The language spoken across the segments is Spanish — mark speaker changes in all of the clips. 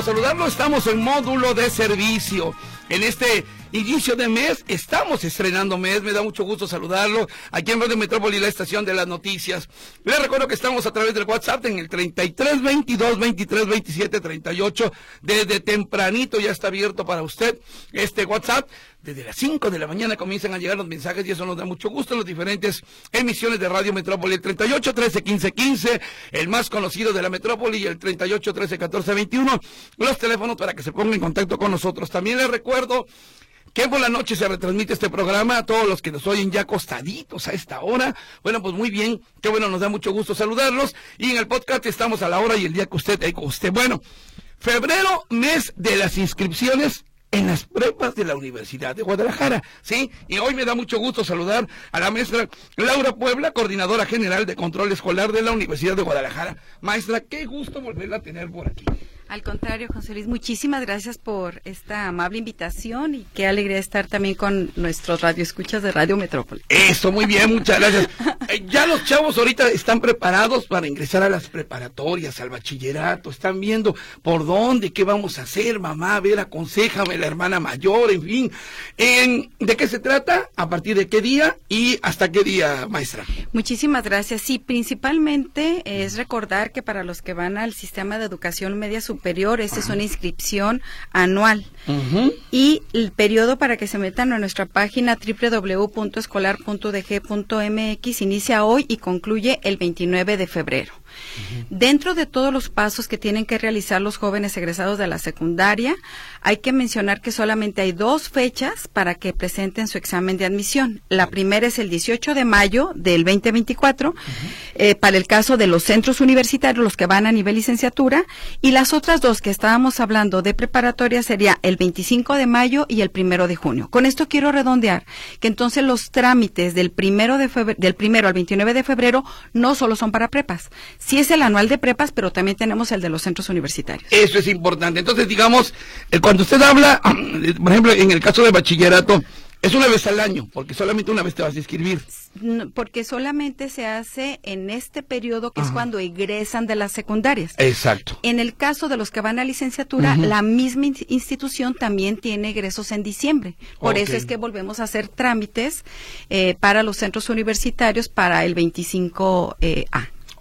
Speaker 1: Saludarlo. Estamos en módulo de servicio. En este inicio de mes estamos estrenando mes. Me da mucho gusto saludarlo aquí en Radio Metrópoli, la estación de las noticias. Les recuerdo que estamos a través del WhatsApp en el 33 22 23 27 38. Desde tempranito ya está abierto para usted este WhatsApp. Desde las 5 de la mañana comienzan a llegar los mensajes y eso nos da mucho gusto en las diferentes emisiones de Radio Metrópoli. El 38 13 15 15, el más conocido de la Metrópoli, y el 38 13 14 21. Los teléfonos para que se pongan en contacto con nosotros. También les recuerdo que por la noche se retransmite este programa a todos los que nos oyen ya acostaditos a esta hora. Bueno, pues muy bien, qué bueno, nos da mucho gusto saludarlos. Y en el podcast estamos a la hora y el día que usted, con usted. Bueno, febrero, mes de las inscripciones en las prepas de la Universidad de Guadalajara, ¿sí? Y hoy me da mucho gusto saludar a la maestra Laura Puebla, coordinadora general de control escolar de la Universidad de Guadalajara. Maestra, qué gusto volverla a tener por aquí.
Speaker 2: Al contrario, José Luis, muchísimas gracias por esta amable invitación y qué alegría estar también con nuestros radioescuchas de Radio Metrópoli.
Speaker 1: Eso, muy bien, muchas gracias. Eh, ya los chavos ahorita están preparados para ingresar a las preparatorias, al bachillerato, están viendo por dónde, qué vamos a hacer, mamá, a ver, aconsejame la hermana mayor, en fin. En, ¿De qué se trata? ¿A partir de qué día? ¿Y hasta qué día, maestra?
Speaker 2: Muchísimas gracias. Sí, principalmente es recordar que para los que van al sistema de educación media superior, esta es una inscripción anual. Y el periodo para que se metan a nuestra página www.escolar.dg.mx inicia hoy y concluye el 29 de febrero. Dentro de todos los pasos que tienen que realizar los jóvenes egresados de la secundaria, hay que mencionar que solamente hay dos fechas para que presenten su examen de admisión. La primera es el 18 de mayo del 2024, eh, para el caso de los centros universitarios, los que van a nivel licenciatura, y las otras dos que estábamos hablando de preparatoria sería el 25 de mayo y el primero de junio. Con esto quiero redondear que entonces los trámites del primero de del primero al 29 de febrero no solo son para prepas, sí es el anual de prepas, pero también tenemos el de los centros universitarios.
Speaker 1: Eso es importante. Entonces, digamos, eh, cuando usted habla, por ejemplo, en el caso de bachillerato, es una vez al año, porque solamente una vez te vas a inscribir.
Speaker 2: Porque solamente se hace en este periodo que es cuando egresan de las secundarias.
Speaker 1: Exacto.
Speaker 2: En el caso de los que van a licenciatura, la misma institución también tiene egresos en diciembre. Por eso es que volvemos a hacer trámites eh, para los centros universitarios para el 25A. Eh,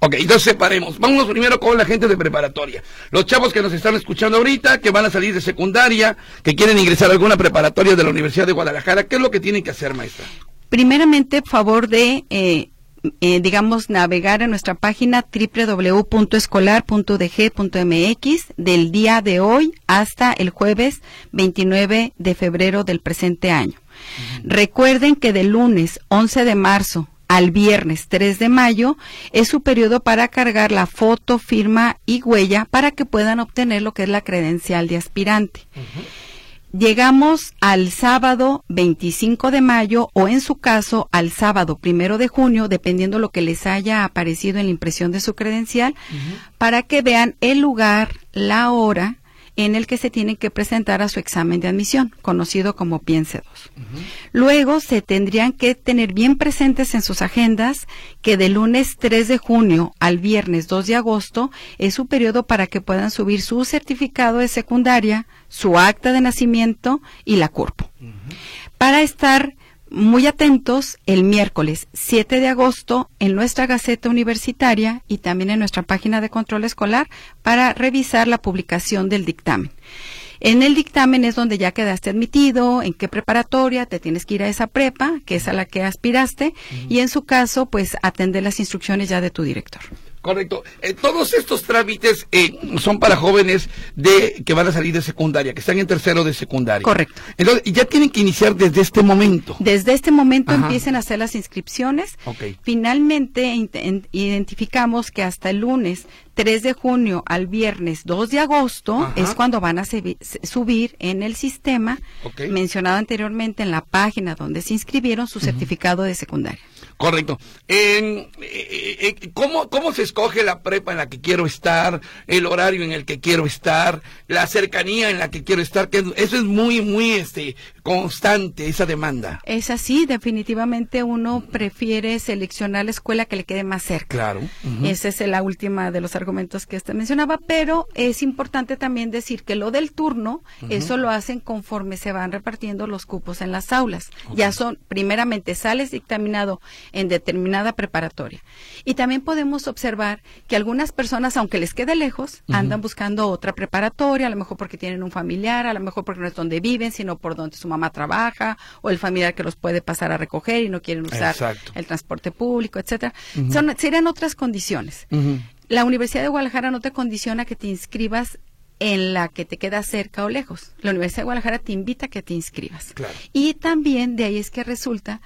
Speaker 1: Ok, entonces separemos. Vámonos primero con la gente de preparatoria. Los chavos que nos están escuchando ahorita, que van a salir de secundaria, que quieren ingresar a alguna preparatoria de la Universidad de Guadalajara, ¿qué es lo que tienen que hacer, maestra?
Speaker 2: Primeramente, favor de, eh, eh, digamos, navegar a nuestra página www.escolar.dg.mx del día de hoy hasta el jueves 29 de febrero del presente año. Recuerden que del lunes 11 de marzo al viernes 3 de mayo es su periodo para cargar la foto, firma y huella para que puedan obtener lo que es la credencial de aspirante. Llegamos al sábado 25 de mayo o en su caso al sábado primero de junio, dependiendo lo que les haya aparecido en la impresión de su credencial, para que vean el lugar, la hora en el que se tienen que presentar a su examen de admisión, conocido como Piense 2. Luego se tendrían que tener bien presentes en sus agendas que de lunes 3 de junio al viernes 2 de agosto es su periodo para que puedan subir su certificado de secundaria, su acta de nacimiento y la CURPO. Para estar muy atentos el miércoles 7 de agosto en nuestra Gaceta Universitaria y también en nuestra página de control escolar para revisar la publicación del dictamen. En el dictamen es donde ya quedaste admitido, en qué preparatoria te tienes que ir a esa prepa, que es a la que aspiraste, y en su caso, pues atender las instrucciones ya de tu director.
Speaker 1: Correcto. Eh, todos estos trámites eh, son para jóvenes de que van a salir de secundaria, que están en tercero de secundaria.
Speaker 2: Correcto.
Speaker 1: Entonces, ya tienen que iniciar desde este momento.
Speaker 2: Desde este momento empiecen a hacer las inscripciones.
Speaker 1: Ok.
Speaker 2: Finalmente in- en- identificamos que hasta el lunes 3 de junio al viernes 2 de agosto
Speaker 1: Ajá.
Speaker 2: es cuando van a subir en el sistema mencionado anteriormente en la página donde se inscribieron su certificado de secundaria.
Speaker 1: Correcto. En, eh, eh, ¿cómo, ¿Cómo se escoge la prepa en la que quiero estar, el horario en el que quiero estar, la cercanía en la que quiero estar? Que eso es muy, muy este, constante, esa demanda.
Speaker 2: Es así, definitivamente uno prefiere seleccionar la escuela que le quede más cerca.
Speaker 1: Claro. Ujú.
Speaker 2: Esa es la última de los argumentos que usted mencionaba, pero es importante también decir que lo del turno, eso lo hacen conforme se van repartiendo los cupos en las aulas. Ya son, primeramente, sales dictaminado en determinada preparatoria. Y también podemos observar que algunas personas, aunque les quede lejos, andan buscando otra preparatoria, a lo mejor porque tienen un familiar, a lo mejor porque no es donde viven, sino por donde su mamá trabaja, o el familiar que los puede pasar a recoger y no quieren usar
Speaker 1: Exacto.
Speaker 2: el transporte público, etcétera. Son, serían otras condiciones. La Universidad de Guadalajara no te condiciona que te inscribas en la que te queda cerca o lejos. La Universidad de Guadalajara te invita a que te inscribas.
Speaker 1: Claro.
Speaker 2: Y también de ahí es que resulta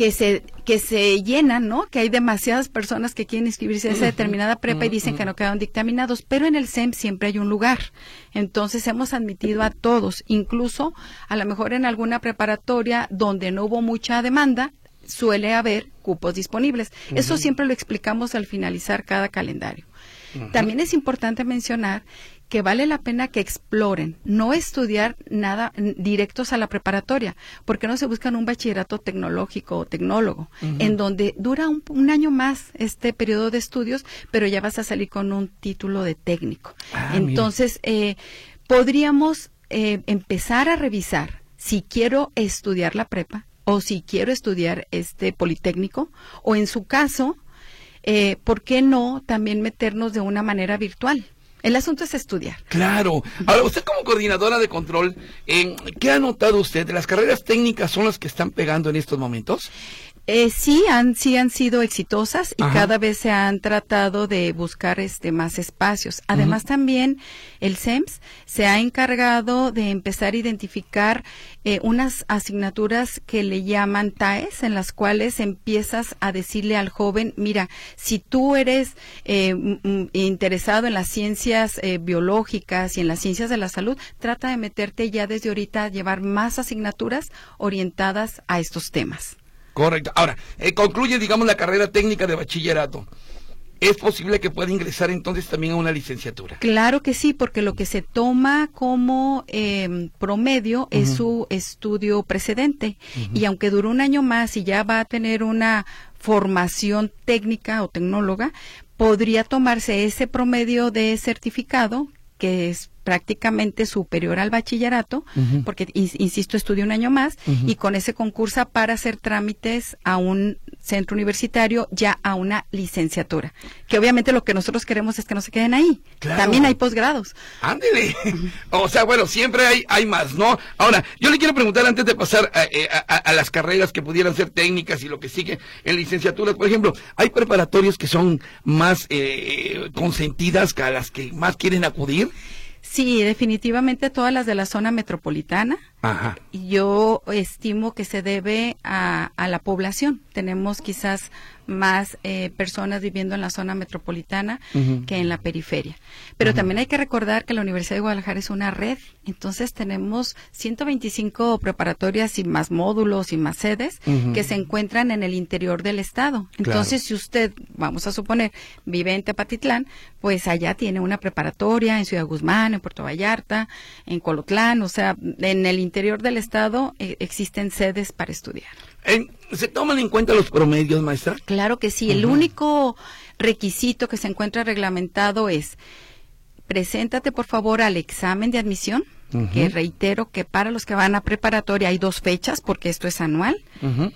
Speaker 2: que se que se llenan, ¿no? Que hay demasiadas personas que quieren inscribirse a esa determinada prepa y dicen que no quedaron dictaminados, pero en el SEM siempre hay un lugar. Entonces hemos admitido a todos, incluso a lo mejor en alguna preparatoria donde no hubo mucha demanda, suele haber cupos disponibles. Eso siempre lo explicamos al finalizar cada calendario. También es importante mencionar que vale la pena que exploren, no estudiar nada directos a la preparatoria, porque no se buscan un bachillerato tecnológico o tecnólogo, en donde dura un, un año más este periodo de estudios, pero ya vas a salir con un título de técnico.
Speaker 1: Ah.
Speaker 2: Entonces, eh, podríamos eh, empezar a revisar si quiero estudiar la prepa o si quiero estudiar este politécnico o en su caso, eh, ¿por qué no también meternos de una manera virtual? El asunto es estudiar.
Speaker 1: Claro. Ahora, usted como coordinadora de control, eh, ¿qué ha notado usted? ¿Las carreras técnicas son las que están pegando en estos momentos?
Speaker 2: Eh, sí han sí han sido exitosas y
Speaker 1: Ajá.
Speaker 2: cada vez se han tratado de buscar este más espacios. Además también el SEMS se ha encargado de empezar a identificar eh, unas asignaturas que le llaman TAES en las cuales empiezas a decirle al joven, mira, si tú eres eh, interesado en las ciencias eh, biológicas y en las ciencias de la salud, trata de meterte ya desde ahorita a llevar más asignaturas orientadas a estos temas.
Speaker 1: Correcto. Ahora, eh, concluye, digamos, la carrera técnica de bachillerato. ¿Es posible que pueda ingresar entonces también a una licenciatura?
Speaker 2: Claro que sí, porque lo que se toma como eh, promedio es su estudio precedente. Y aunque duró un año más y ya va a tener una formación técnica o tecnóloga, podría tomarse ese promedio de certificado que es prácticamente superior al bachillerato, porque, ins- insisto, estudia un año más, y con ese concursa para hacer trámites a un centro universitario, ya a una licenciatura. Que obviamente lo que nosotros queremos es que no se queden ahí.
Speaker 1: Claro.
Speaker 2: También hay posgrados.
Speaker 1: Ándele. O sea, bueno, siempre hay, hay más, ¿no? Ahora, yo le quiero preguntar antes de pasar a, eh, a- a- a las carreras que pudieran ser técnicas y lo que sigue en licenciaturas. Por ejemplo, hay preparatorios que son más eh, consentidas que a las que más quieren acudir.
Speaker 2: Sí, definitivamente todas las de la zona metropolitana.
Speaker 1: Ajá.
Speaker 2: Yo estimo que se debe a, a la población. Tenemos quizás más eh, personas viviendo en la zona metropolitana que en la periferia. Pero también hay que recordar que la Universidad de Guadalajara es una red. Entonces tenemos 125 preparatorias y más módulos y más sedes que se encuentran en el interior del estado. Entonces, si usted, vamos a suponer, vive en Tepatitlán, pues allá tiene una preparatoria en Ciudad Guzmán, en Puerto Vallarta, en Colotlán, o sea, en el interior del estado eh, existen sedes para estudiar.
Speaker 1: ¿Se toman en cuenta los promedios, maestra?
Speaker 2: Claro que sí, el único requisito que se encuentra reglamentado es preséntate por favor al examen de admisión, que reitero que para los que van a preparatoria hay dos fechas porque esto es anual,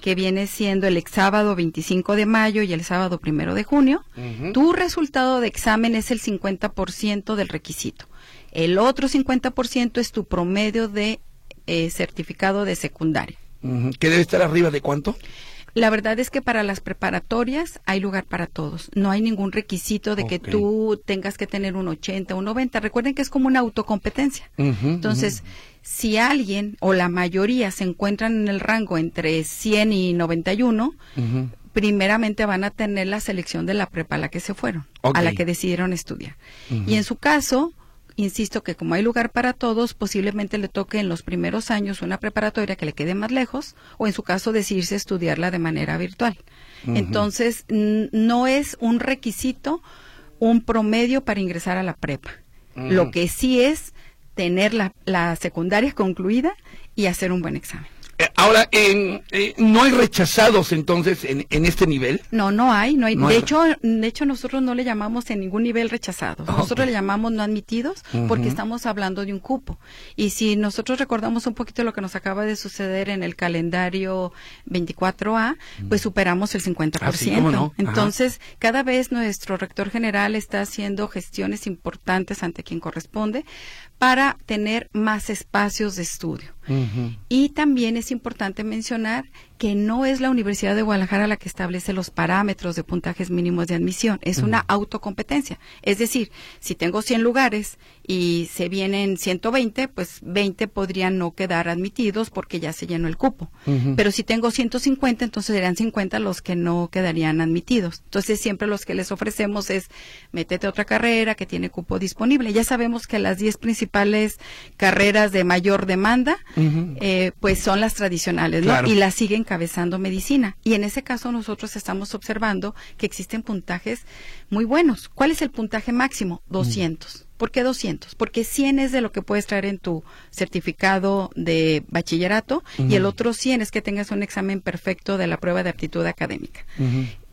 Speaker 2: que viene siendo el sábado 25 de mayo y el sábado primero de junio. Tu resultado de examen es el 50% del requisito. El otro 50% es tu promedio de eh, certificado de secundaria.
Speaker 1: ¿Que debe estar arriba de cuánto?
Speaker 2: La verdad es que para las preparatorias hay lugar para todos. No hay ningún requisito de que tú tengas que tener un 80, un 90. Recuerden que es como una autocompetencia. Entonces, si alguien o la mayoría se encuentran en el rango entre 100 y 91,
Speaker 1: Ujú.
Speaker 2: primeramente van a tener la selección de la prepa a la que se fueron, a la que decidieron estudiar. Y en su caso, insisto que como hay lugar para todos, posiblemente le toque en los primeros años una preparatoria que le quede más lejos o en su caso decidirse estudiarla de manera virtual. Entonces, no es un requisito un promedio para ingresar a la prepa. Lo que sí es tener la, la secundaria concluida y hacer un buen examen.
Speaker 1: Eh, Ahora, en- eh, ¿no hay rechazados entonces en, en este nivel?
Speaker 2: No, no hay, no hay.
Speaker 1: No
Speaker 2: de
Speaker 1: hay.
Speaker 2: hecho, de hecho nosotros no le llamamos en ningún nivel rechazados.
Speaker 1: Ah,
Speaker 2: Nosotros le llamamos no admitidos porque estamos hablando de un cupo. Y si nosotros recordamos un poquito lo que nos acaba de suceder en el calendario 24A, pues superamos el 50%.
Speaker 1: Ah, sí, ¿cómo no?
Speaker 2: Entonces, cada vez nuestro rector general está haciendo gestiones importantes ante quien corresponde para tener más espacios de estudio. Y también es importante mencionar que no es la Universidad de Guadalajara la que establece los parámetros de puntajes mínimos de admisión, es una autocompetencia. Es decir, si tengo 100 lugares y se vienen 120, pues 20 podrían no quedar admitidos porque ya se llenó el cupo. Pero si tengo 150, entonces serían 50 los que no quedarían admitidos. Entonces siempre los que les ofrecemos es métete a otra carrera que tiene cupo disponible. Ya sabemos que las 10 principales carreras de mayor demanda eh, pues son las tradicionales. Y las sigue encabezando medicina. Y en ese caso nosotros estamos observando que existen puntajes muy buenos. ¿Cuál es el puntaje máximo? 200. ¿Por qué 200? Porque 100 es de lo que puedes traer en tu certificado de bachillerato y el otro 100 es que tengas un examen perfecto de la prueba de aptitud académica.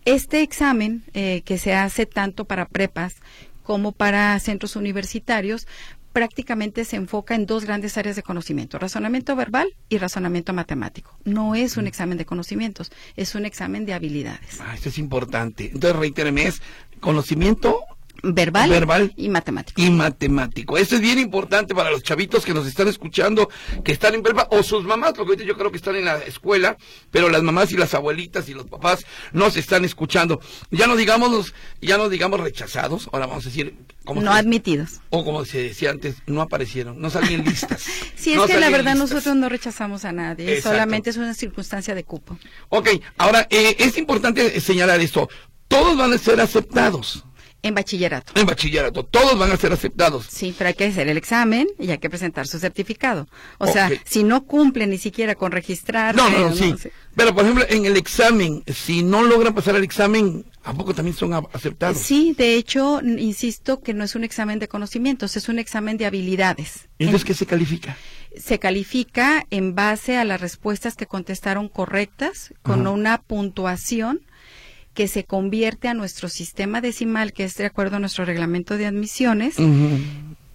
Speaker 2: Este examen eh, que se hace tanto para prepas como para centros universitarios prácticamente se enfoca en dos grandes áreas de conocimiento, razonamiento verbal y razonamiento matemático. No es un examen de conocimientos, es un examen de habilidades.
Speaker 1: Ah, esto es importante. Entonces, reitéreme, es conocimiento
Speaker 2: Verbal,
Speaker 1: Verbal.
Speaker 2: y matemático.
Speaker 1: y matemático. Esto es bien importante para los chavitos que nos están escuchando, que están en prepa, o sus mamás, porque ahorita yo creo que están en la escuela, pero las mamás y las abuelitas y los papás nos están escuchando. Ya no digamos los, ya no digamos rechazados, ahora vamos a decir, como
Speaker 2: No
Speaker 1: se-
Speaker 2: admitidos.
Speaker 1: o como se decía antes, no aparecieron, no salían listas.
Speaker 2: Sí, es
Speaker 1: No
Speaker 2: que la verdad
Speaker 1: listas.
Speaker 2: nosotros no rechazamos a nadie,
Speaker 1: Exacto.
Speaker 2: solamente es una circunstancia de cupo.
Speaker 1: Ok, ahora, eh, es importante señalar esto. Todos van a ser aceptados
Speaker 2: En bachillerato.
Speaker 1: en bachillerato, todos van a ser aceptados.
Speaker 2: Sí, pero hay que hacer el examen y hay que presentar su certificado. O sea, si no cumple ni siquiera con registrar.
Speaker 1: No, no, no, sí. Pero, por ejemplo, en el examen, si no logran pasar el examen, ¿a poco también son aceptados?
Speaker 2: Sí, de hecho, insisto que no es un examen de conocimientos, es un examen de habilidades.
Speaker 1: ¿Y entonces qué se califica?
Speaker 2: Se califica en base a las respuestas que contestaron correctas, con
Speaker 1: Ajá.
Speaker 2: una puntuación que se convierte a nuestro sistema decimal, que es de acuerdo a nuestro reglamento de admisiones,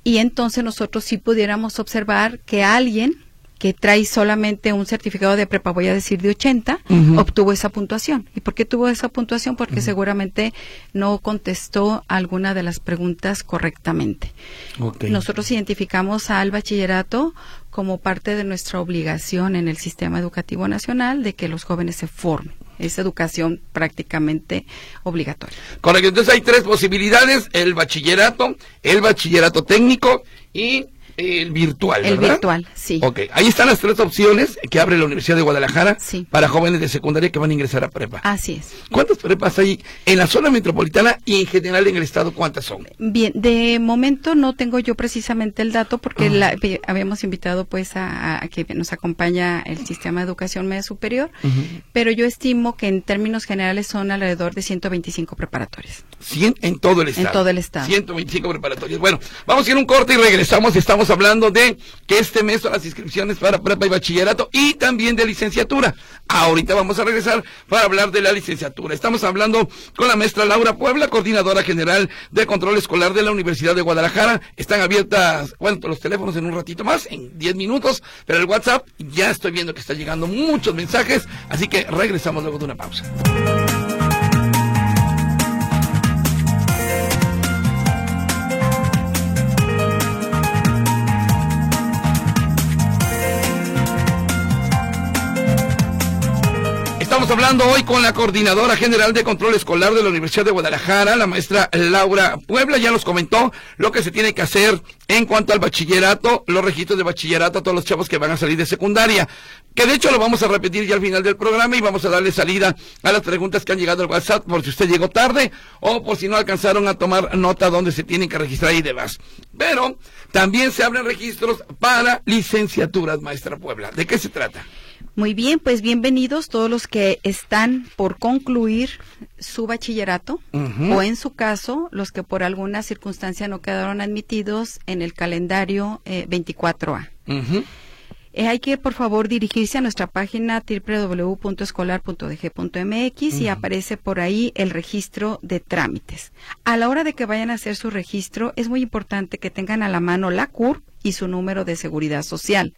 Speaker 2: y entonces nosotros sí pudiéramos observar que alguien que trae solamente un certificado de prepa, voy a decir de 80,
Speaker 1: Ujú.
Speaker 2: obtuvo esa puntuación. ¿Y por qué tuvo esa puntuación? Porque seguramente no contestó alguna de las preguntas correctamente. Nosotros identificamos al bachillerato como parte de nuestra obligación en el sistema educativo nacional de que los jóvenes se formen. Es educación prácticamente obligatoria.
Speaker 1: Correcto, entonces hay tres posibilidades, el bachillerato, el bachillerato técnico y el virtual,
Speaker 2: El
Speaker 1: ¿verdad?
Speaker 2: virtual, sí.
Speaker 1: Ok, ahí están las tres opciones que abre la Universidad de Guadalajara
Speaker 2: Sí.
Speaker 1: para jóvenes de secundaria que van a ingresar a prepa.
Speaker 2: Así es.
Speaker 1: ¿Cuántas prepas hay en la zona metropolitana y en general en el estado? ¿Cuántas son?
Speaker 2: Bien, de momento no tengo yo precisamente el dato porque la- vi- habíamos invitado pues a, a que nos acompaña el sistema de educación media superior, pero yo estimo que en términos generales son alrededor de 125 preparatorias.
Speaker 1: 100 en todo el estado.
Speaker 2: todo el estado.
Speaker 1: 125 preparatorias. Bueno, vamos a ir un corte y regresamos. Estamos hablando de que este mes son las inscripciones para prepa y bachillerato y también de licenciatura. Ahorita vamos a regresar para hablar de la licenciatura. Estamos hablando con la maestra Laura Puebla, coordinadora general de control escolar de la Universidad de Guadalajara. Están abiertas, bueno, los teléfonos en un ratito más, en 10 minutos, pero el WhatsApp ya estoy viendo que está llegando muchos mensajes, así que regresamos luego de una pausa. Estamos hablando hoy con la coordinadora general de control escolar de la Universidad de Guadalajara, la maestra Laura Puebla. Ya nos comentó lo que se tiene que hacer en cuanto al bachillerato, los registros de bachillerato a todos los chavos que van a salir de secundaria. Que de hecho lo vamos a repetir ya al final del programa y vamos a darle salida a las preguntas que han llegado al WhatsApp por si usted llegó tarde o por si no alcanzaron a tomar nota donde se tienen que registrar y demás. Pero también se abren registros para licenciaturas, maestra Puebla. ¿De qué se trata?
Speaker 2: Muy bien, pues bienvenidos todos los que están por concluir su bachillerato o en su caso los que por alguna circunstancia no quedaron admitidos en el calendario 24A. Eh, eh, hay que, por favor, dirigirse a nuestra página www.escolar.dg.mx y aparece por ahí el registro de trámites. A la hora de que vayan a hacer su registro, es muy importante que tengan a la mano la CURP y su número de seguridad social.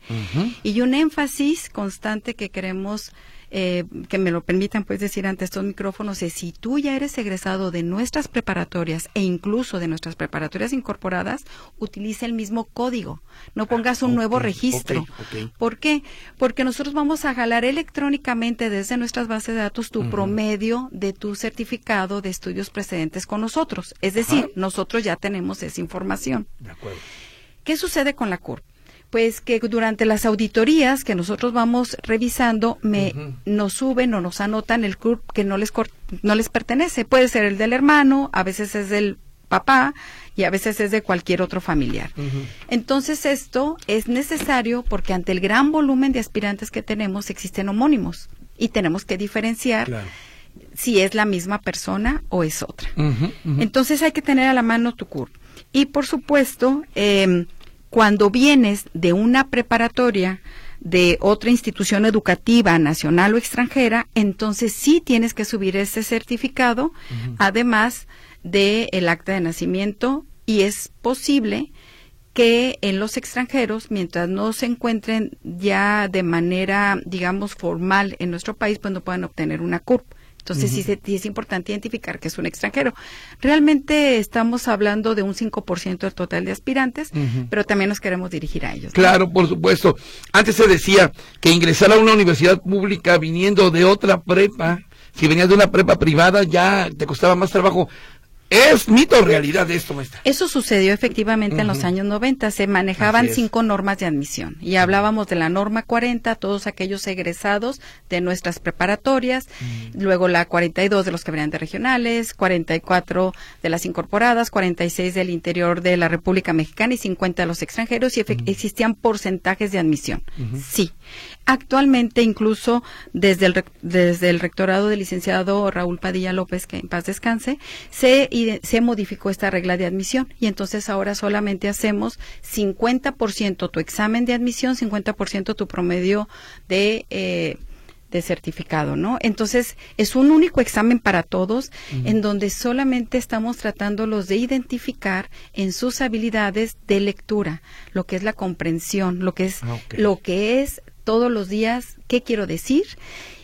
Speaker 2: Y un énfasis constante que queremos eh, que me lo permitan pues decir ante estos micrófonos es si tú ya eres egresado de nuestras preparatorias e incluso de nuestras preparatorias incorporadas, utiliza el mismo código, no pongas un nuevo registro. ¿Por qué? Porque nosotros vamos a jalar electrónicamente desde nuestras bases de datos tu promedio de tu certificado de estudios precedentes con nosotros. Es decir, nosotros ya tenemos esa información. De acuerdo. ¿Qué sucede con la CURP? Pues que durante las auditorías que nosotros vamos revisando, me, nos suben o nos anotan el CURP que no les, no les pertenece. Puede ser el del hermano, a veces es del papá y a veces es de cualquier otro familiar. Entonces esto es necesario porque ante el gran volumen de aspirantes que tenemos existen homónimos y tenemos que diferenciar si es la misma persona o es otra. Entonces hay que tener a la mano tu CURP. Y por supuesto, eh, cuando vienes de una preparatoria de otra institución educativa nacional o extranjera, entonces sí tienes que subir ese certificado, además del el acta de nacimiento, y es posible que en los extranjeros, mientras no se encuentren ya de manera, digamos, formal en nuestro país, pues no puedan obtener una CURP. Entonces sí, es importante identificar que es un extranjero. Realmente estamos hablando de un 5% del total de aspirantes, pero también nos queremos dirigir a ellos.
Speaker 1: Claro, por supuesto. Antes se decía que ingresar a una universidad pública viniendo de otra prepa, si venías de una prepa privada ya te costaba más trabajo. ¿Es mito o realidad esto, maestra?
Speaker 2: Eso sucedió efectivamente en los años 90. Se manejaban cinco normas de admisión y hablábamos de la norma 40, todos aquellos egresados de nuestras preparatorias, luego la 42 de los que venían de regionales, 44 de las incorporadas, 46 del interior de la República Mexicana y 50 de los extranjeros y existían porcentajes de admisión. Sí. Actualmente, incluso desde el, desde el rectorado del licenciado Raúl Padilla López, que en paz descanse, se y se modificó esta regla de admisión. Y entonces ahora solamente hacemos 50% tu examen de admisión, 50% tu promedio de eh, de certificado, ¿no? Entonces, es un único examen para todos en donde solamente estamos tratándolos de identificar en sus habilidades de lectura, lo que es la comprensión, lo que es ah, lo que es todos los días qué quiero decir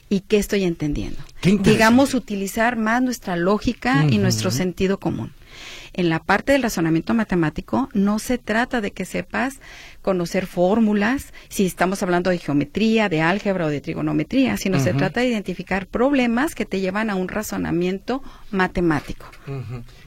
Speaker 2: y qué estoy entendiendo. Digamos, utilizar más nuestra lógica y nuestro sentido común. En la parte del razonamiento matemático no se trata de que sepas conocer fórmulas, si estamos hablando de geometría, de álgebra o de trigonometría, sino se trata de identificar problemas que te llevan a un razonamiento matemático.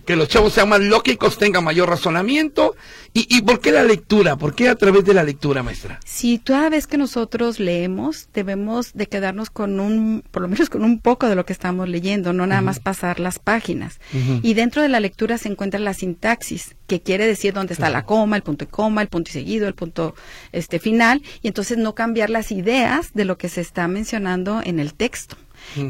Speaker 1: Que los chavos sean más lógicos, tengan mayor razonamiento. ¿Y, ¿Y por qué la lectura? ¿Por qué a través de la lectura, maestra?
Speaker 2: Si toda vez que nosotros leemos, debemos de quedarnos con un, por lo menos con un poco de lo que estamos leyendo, no nada más pasar las páginas. Y dentro de la lectura se encuentra la sintaxis, que quiere decir dónde está la coma, el punto y coma, el punto y seguido, el punto este final y entonces no cambiar las ideas de lo que se está mencionando en el texto.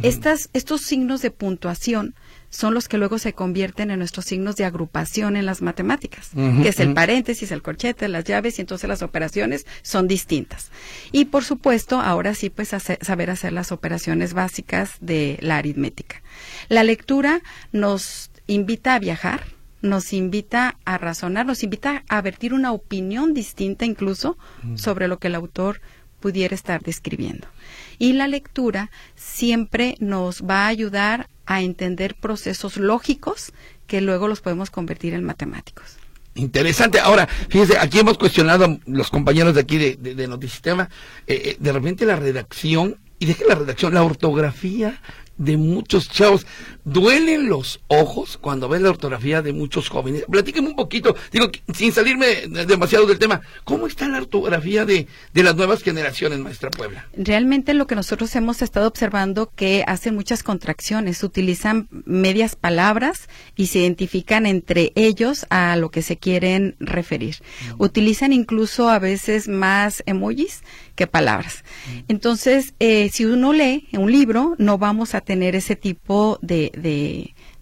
Speaker 2: Estas, estos signos de puntuación son los que luego se convierten en nuestros signos de agrupación en las matemáticas, que es el paréntesis, el corchete, las llaves, y entonces las operaciones son distintas. Y por supuesto, ahora sí, pues saber hacer las operaciones básicas de la aritmética. La lectura nos invita a viajar, nos invita a razonar, nos invita a vertir una opinión distinta incluso sobre lo que el autor pudiera estar describiendo. Y la lectura siempre nos va a ayudar a entender procesos lógicos que luego los podemos convertir en matemáticos.
Speaker 1: Interesante. Ahora, fíjense, aquí hemos cuestionado los compañeros de aquí de, de, Notisistema, eh, eh, de repente la redacción y deje la redacción, la ortografía de muchos chavos. Duelen los ojos cuando ven la ortografía de muchos jóvenes. Platíqueme un poquito, digo, sin salirme demasiado del tema, ¿cómo está la ortografía de, de las nuevas generaciones, maestra Puebla?
Speaker 2: Realmente lo que nosotros hemos estado observando que hacen muchas contracciones, utilizan medias palabras y se identifican entre ellos a lo que se quieren referir. Utilizan incluso a veces más emojis que palabras. Entonces, eh, si uno lee un libro, no vamos a tener ese tipo de,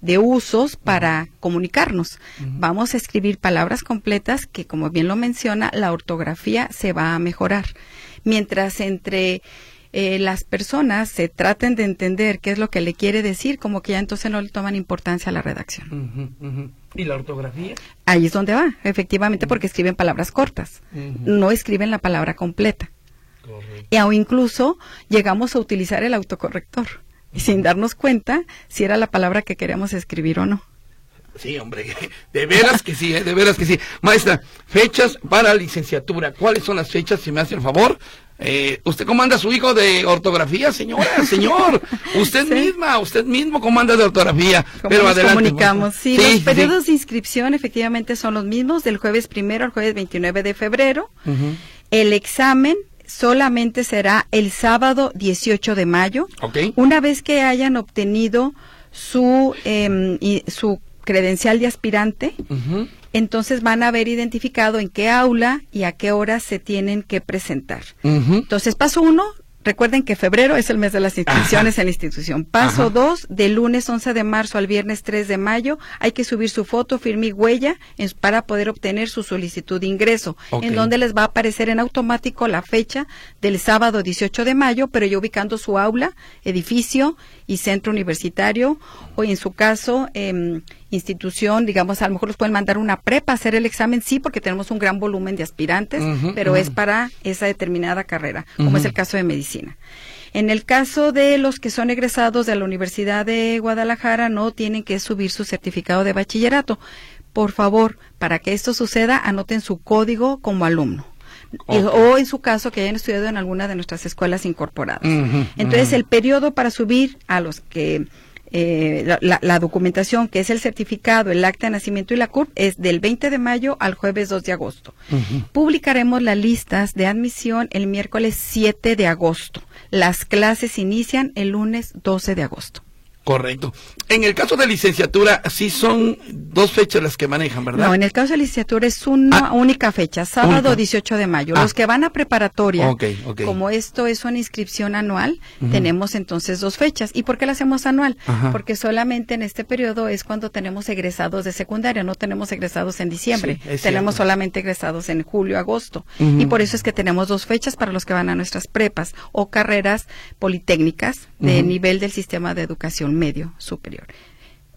Speaker 2: de, usos para comunicarnos. Vamos a escribir palabras completas que, como bien lo menciona, la ortografía se va a mejorar. Mientras entre eh, las personas se traten de entender qué es lo que le quiere decir, como que ya entonces no le toman importancia a la redacción.
Speaker 1: ¿Y la ortografía?
Speaker 2: Ahí es donde va, efectivamente, porque escriben palabras cortas, no escriben la palabra completa. Y o incluso llegamos a utilizar el autocorrector sin darnos cuenta si era la palabra que queríamos escribir o no.
Speaker 1: Sí, hombre, de veras que sí, ¿eh? de veras que sí. Maestra, fechas para licenciatura. ¿Cuáles son las fechas, si me hace el favor? Eh, ¿Usted comanda a su hijo de ortografía, señora, señor? Usted misma, usted mismo comanda de ortografía.
Speaker 2: Pero nos adelante, comunicamos. Sí, los periodos de inscripción efectivamente son los mismos, del jueves primero al jueves 29 de febrero. El examen solamente será el sábado 18 de mayo. Una vez que hayan obtenido su, em, su credencial de aspirante, entonces van a haber identificado en qué aula y a qué hora se tienen que presentar. Entonces, paso uno, Recuerden que febrero es el mes de las inscripciones en la institución. Paso 2, del lunes 11 de marzo al viernes 3 de mayo, hay que subir su foto, firma y huella para poder obtener su solicitud de ingreso, en donde les va a aparecer en automático la fecha del sábado 18 de mayo, pero ya ubicando su aula, edificio y centro universitario, o en su caso, eh, institución, digamos, a lo mejor los pueden mandar una prepa a hacer el examen, sí, porque tenemos un gran volumen de aspirantes, pero es para esa determinada carrera, como es el caso de medicina. En el caso de los que son egresados de la Universidad de Guadalajara, no tienen que subir su certificado de bachillerato. Por favor, para que esto suceda, anoten su código como alumno. O en su caso que hayan estudiado en alguna de nuestras escuelas incorporadas. Entonces, el periodo para subir a los que eh, la, documentación, que es el certificado, el acta de nacimiento y la CURP, es del 20 de mayo al jueves 2 de agosto. Publicaremos las listas de admisión el miércoles 7 de agosto. Las clases inician el lunes 12 de agosto.
Speaker 1: Correcto. En el caso de licenciatura, sí son dos fechas las que manejan, ¿verdad?
Speaker 2: No, en el caso de licenciatura es una ah. única fecha, sábado 18 de mayo. Los ah. que van a preparatoria, como esto es una inscripción anual, tenemos entonces dos fechas. ¿Y por qué la hacemos anual? Porque solamente en este periodo es cuando tenemos egresados de secundaria, no tenemos egresados en diciembre, tenemos solamente egresados en julio, agosto. Y por eso es que tenemos dos fechas para los que van a nuestras prepas o carreras politécnicas de nivel del sistema de educación medio superior.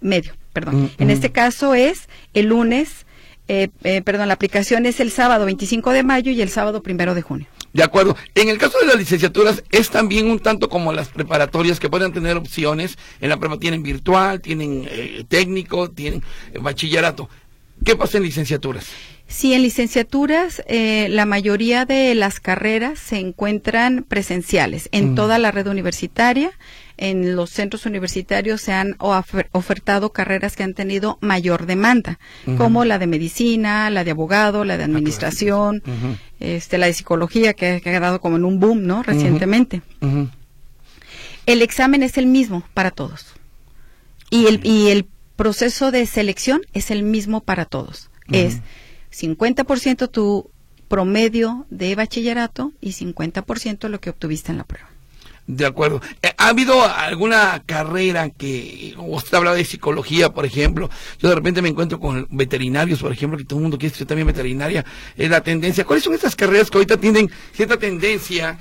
Speaker 2: Medio, perdón. Mm, en mm. este caso es el lunes, eh, eh, perdón, la aplicación es el sábado 25 de mayo y el sábado primero de junio.
Speaker 1: De acuerdo. En el caso de las licenciaturas es también un tanto como las preparatorias que pueden tener opciones. En la prepa tienen virtual, tienen eh, técnico, tienen bachillerato. ¿Qué pasa en licenciaturas?
Speaker 2: Sí, en licenciaturas la mayoría de las carreras se encuentran presenciales en mm. toda la red universitaria en los centros universitarios se han ofertado carreras que han tenido mayor demanda, como la de medicina, la de abogado, la de ah, administración, este, la de psicología, que ha quedado como en un boom, ¿no? Recientemente. El examen es el mismo para todos. Y el, y el proceso de selección es el mismo para todos. Es 50% tu promedio de bachillerato y 50% lo que obtuviste en la prueba.
Speaker 1: De acuerdo. Eh, ¿Ha habido alguna carrera que, usted hablaba de psicología, por ejemplo, yo de repente me encuentro con veterinarios, por ejemplo, que todo el mundo quiere estudiar también veterinaria, es la tendencia. ¿Cuáles son estas carreras que ahorita tienen cierta tendencia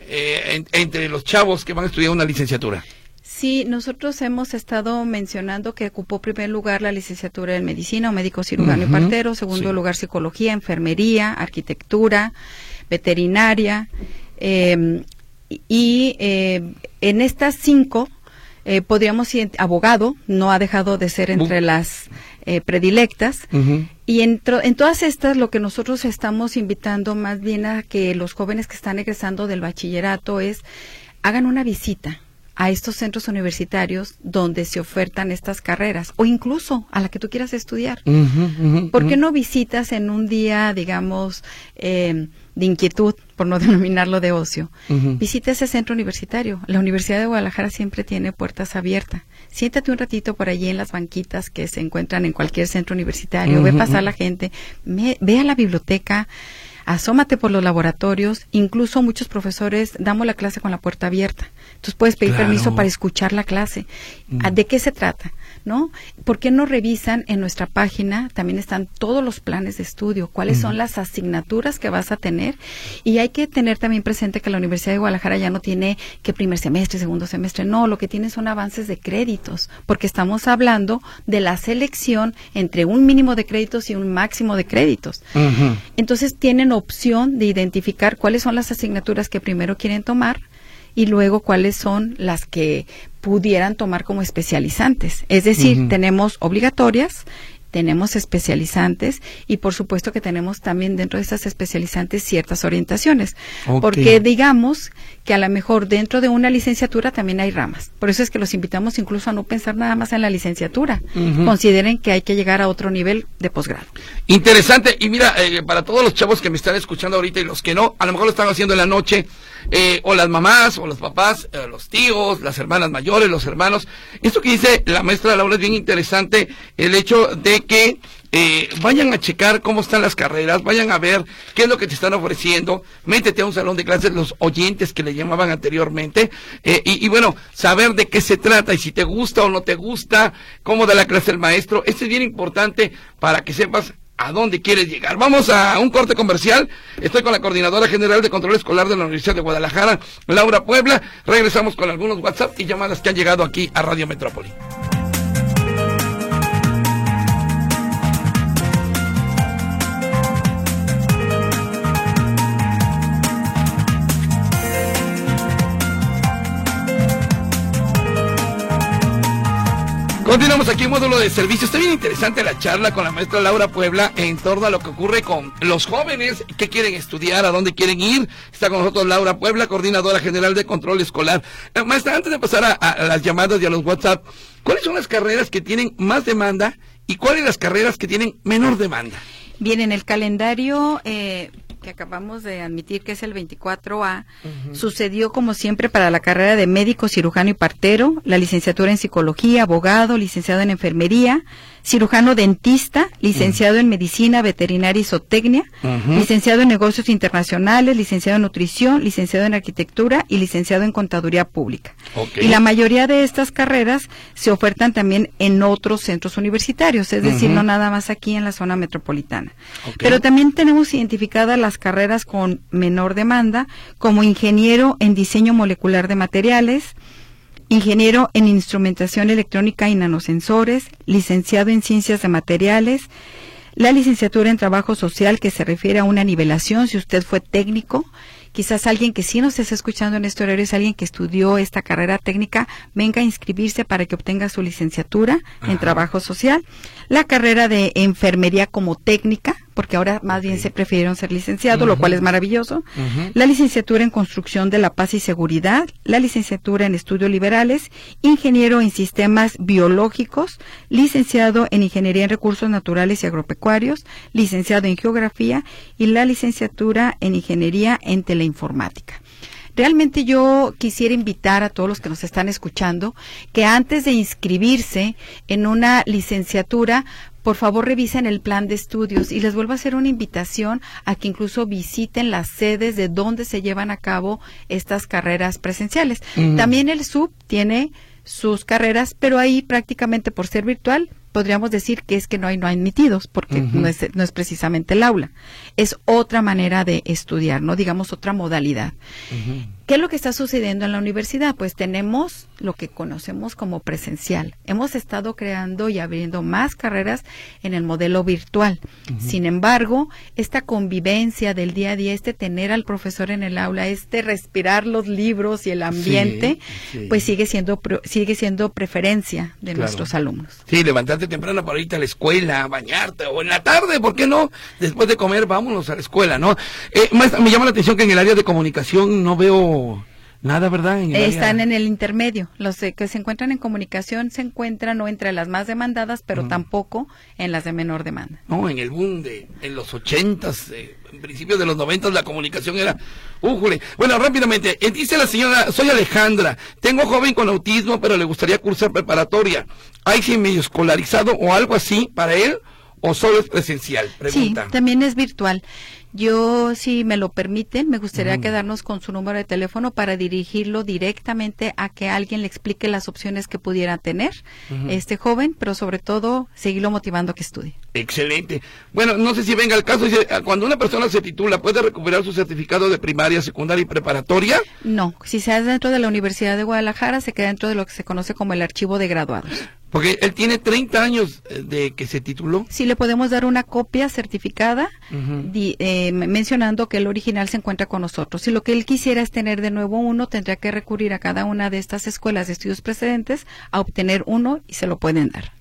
Speaker 1: eh, entre los chavos que van a estudiar una licenciatura?
Speaker 2: Sí, nosotros hemos estado mencionando que ocupó primer lugar la licenciatura en medicina o médico cirujano y partero, segundo lugar psicología, enfermería, arquitectura, veterinaria. Eh, y eh, en estas cinco eh, podríamos ir, abogado no ha dejado de ser entre las eh, predilectas. Y en, en todas estas lo que nosotros estamos invitando más bien a que los jóvenes que están egresando del bachillerato es hagan una visita a estos centros universitarios donde se ofertan estas carreras o incluso a la que tú quieras estudiar. ¿Por qué no visitas en un día, digamos, eh, de inquietud, por no denominarlo de ocio? Visita ese centro universitario. La Universidad de Guadalajara siempre tiene puertas abiertas. Siéntate un ratito por allí en las banquitas que se encuentran en cualquier centro universitario, ve pasar la gente, ve a la biblioteca asómate por los laboratorios, incluso muchos profesores damos la clase con la puerta abierta. Entonces puedes pedir permiso para escuchar la clase. Mm. ¿De qué se trata? ¿No? ¿Por qué no revisan en nuestra página? También están todos los planes de estudio, cuáles son mm. las asignaturas que vas a tener. Y hay que tener también presente que la Universidad de Guadalajara ya no tiene que primer semestre, segundo semestre, no, lo que tiene son avances de créditos, porque estamos hablando de la selección entre un mínimo de créditos y un máximo de créditos. Entonces tienen opción de identificar cuáles son las asignaturas que primero quieren tomar y luego cuáles son las que pudieran tomar como especializantes. Es decir, tenemos obligatorias tenemos especializantes y por supuesto que tenemos también dentro de estas especializantes ciertas orientaciones. Porque digamos que a lo mejor dentro de una licenciatura también hay ramas. Por eso es que los invitamos incluso a no pensar nada más en la licenciatura. Consideren que hay que llegar a otro nivel de posgrado.
Speaker 1: Interesante. Y mira, eh, para todos los chavos que me están escuchando ahorita y los que no, a lo mejor lo están haciendo en la noche, eh, o las mamás, o los papás, eh, los tíos, las hermanas mayores, los hermanos. Esto que dice la maestra Laura es bien interesante, el hecho de que eh, vayan a checar cómo están las carreras, vayan a ver qué es lo que te están ofreciendo, métete a un salón de clases, los oyentes que le llamaban anteriormente, eh, y, bueno, saber de qué se trata y si te gusta o no te gusta, cómo da la clase el maestro, esto es bien importante para que sepas a dónde quieres llegar. Vamos a un corte comercial. Estoy con la coordinadora general de control escolar de la Universidad de Guadalajara, Laura Puebla. Regresamos con algunos WhatsApp y llamadas que han llegado aquí a Radio Metrópoli. Continuamos aquí en módulo de servicio. Está bien interesante la charla con la maestra Laura Puebla en torno a lo que ocurre con los jóvenes que quieren estudiar, a dónde quieren ir. Está con nosotros Laura Puebla, coordinadora general de control escolar. Eh, maestra, antes de pasar a, las llamadas y a los WhatsApp, ¿cuáles son las carreras que tienen más demanda y cuáles las carreras que tienen menor demanda?
Speaker 2: Bien, en el calendario eh, que acabamos de admitir que es el 24A, sucedió como siempre para la carrera de médico, cirujano y partero, la licenciatura en psicología, abogado, licenciado en enfermería, cirujano dentista, licenciado en medicina veterinaria y zootecnia, licenciado en negocios internacionales, licenciado en nutrición, licenciado en arquitectura y licenciado en contaduría pública. Y la mayoría de estas carreras se ofertan también en otros centros universitarios, es decir, no nada más aquí en la zona metropolitana. Pero también tenemos identificadas las carreras con menor demanda, como ingeniero en diseño molecular de materiales, ingeniero en instrumentación electrónica y nanosensores, licenciado en ciencias de materiales, la licenciatura en trabajo social que se refiere a una nivelación si usted fue técnico, quizás alguien que sí nos esté escuchando en este horario es alguien que estudió esta carrera técnica, venga a inscribirse para que obtenga su licenciatura en trabajo social, la carrera de enfermería como técnica, porque ahora más bien se prefirieron ser licenciados, lo cual es maravilloso. La licenciatura en construcción de la paz y seguridad, la licenciatura en estudios liberales, ingeniero en sistemas biológicos, licenciado en ingeniería en recursos naturales y agropecuarios, licenciado en geografía y la licenciatura en ingeniería en teleinformática. Realmente yo quisiera invitar a todos los que nos están escuchando que antes de inscribirse en una licenciatura por favor revisen el plan de estudios y les vuelvo a hacer una invitación a que incluso visiten las sedes de donde se llevan a cabo estas carreras presenciales. También el SUB tiene sus carreras, pero ahí prácticamente por ser virtual podríamos decir que es que no hay no admitidos, porque no, es, no es precisamente el aula. Es otra manera de estudiar, ¿no? Digamos otra modalidad. ¿Qué es lo que está sucediendo en la universidad? Pues tenemos lo que conocemos como presencial. Hemos estado creando y abriendo más carreras en el modelo virtual. Sin embargo, esta convivencia del día a día, este tener al profesor en el aula, este respirar los libros y el ambiente, pues sigue siendo sigue siendo preferencia de nuestros alumnos.
Speaker 1: Sí, levantarte temprano para irte a la escuela, bañarte o en la tarde, ¿por qué no? Después de comer, vámonos a la escuela, ¿no? Eh, me llama la atención que en el área de comunicación no veo Nada, ¿verdad?
Speaker 2: Están en el intermedio. Los que se encuentran en comunicación se encuentran no entre las más demandadas, pero tampoco en las de menor demanda.
Speaker 1: No, en el boom de en los ochentas, eh, en principios de los noventas, la comunicación era... ¡Újule! Bueno, rápidamente, eh, dice la señora, soy Alejandra, tengo joven con autismo, pero le gustaría cursar preparatoria. ¿Hay medio escolarizado o algo así para él? ¿O solo es presencial?
Speaker 2: Pregunta. Sí, también es virtual. Yo, si me lo permiten, me gustaría quedarnos con su número de teléfono para dirigirlo directamente a que alguien le explique las opciones que pudiera tener este joven, pero sobre todo seguirlo motivando a que estudie.
Speaker 1: Excelente. Bueno, no sé si venga el caso, dice, cuando una persona se titula, ¿puede recuperar su certificado de primaria, secundaria y preparatoria?
Speaker 2: No, si se hace dentro de la Universidad de Guadalajara, se queda dentro de lo que se conoce como el archivo de graduados.
Speaker 1: Porque él tiene 30 años eh, de que se tituló.
Speaker 2: Sí, le podemos dar una copia certificada eh, mencionando que el original se encuentra con nosotros. Si lo que él quisiera es tener de nuevo uno, tendría que recurrir a cada una de estas escuelas de estudios precedentes a obtener uno y se lo pueden dar.